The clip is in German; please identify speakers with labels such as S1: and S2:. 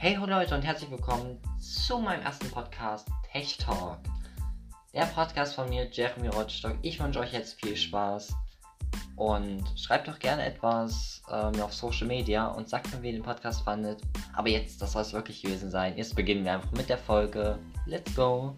S1: Hey ho Leute und herzlich willkommen zu meinem ersten Podcast Tech Talk. Der Podcast von mir, Jeremy Rottstock. Ich wünsche euch jetzt viel Spaß und schreibt doch gerne etwas ähm, mir auf Social Media und sagt mir, wie ihr den Podcast fandet. Aber jetzt, das soll es wirklich gewesen sein. Jetzt beginnen wir einfach mit der Folge. Let's go!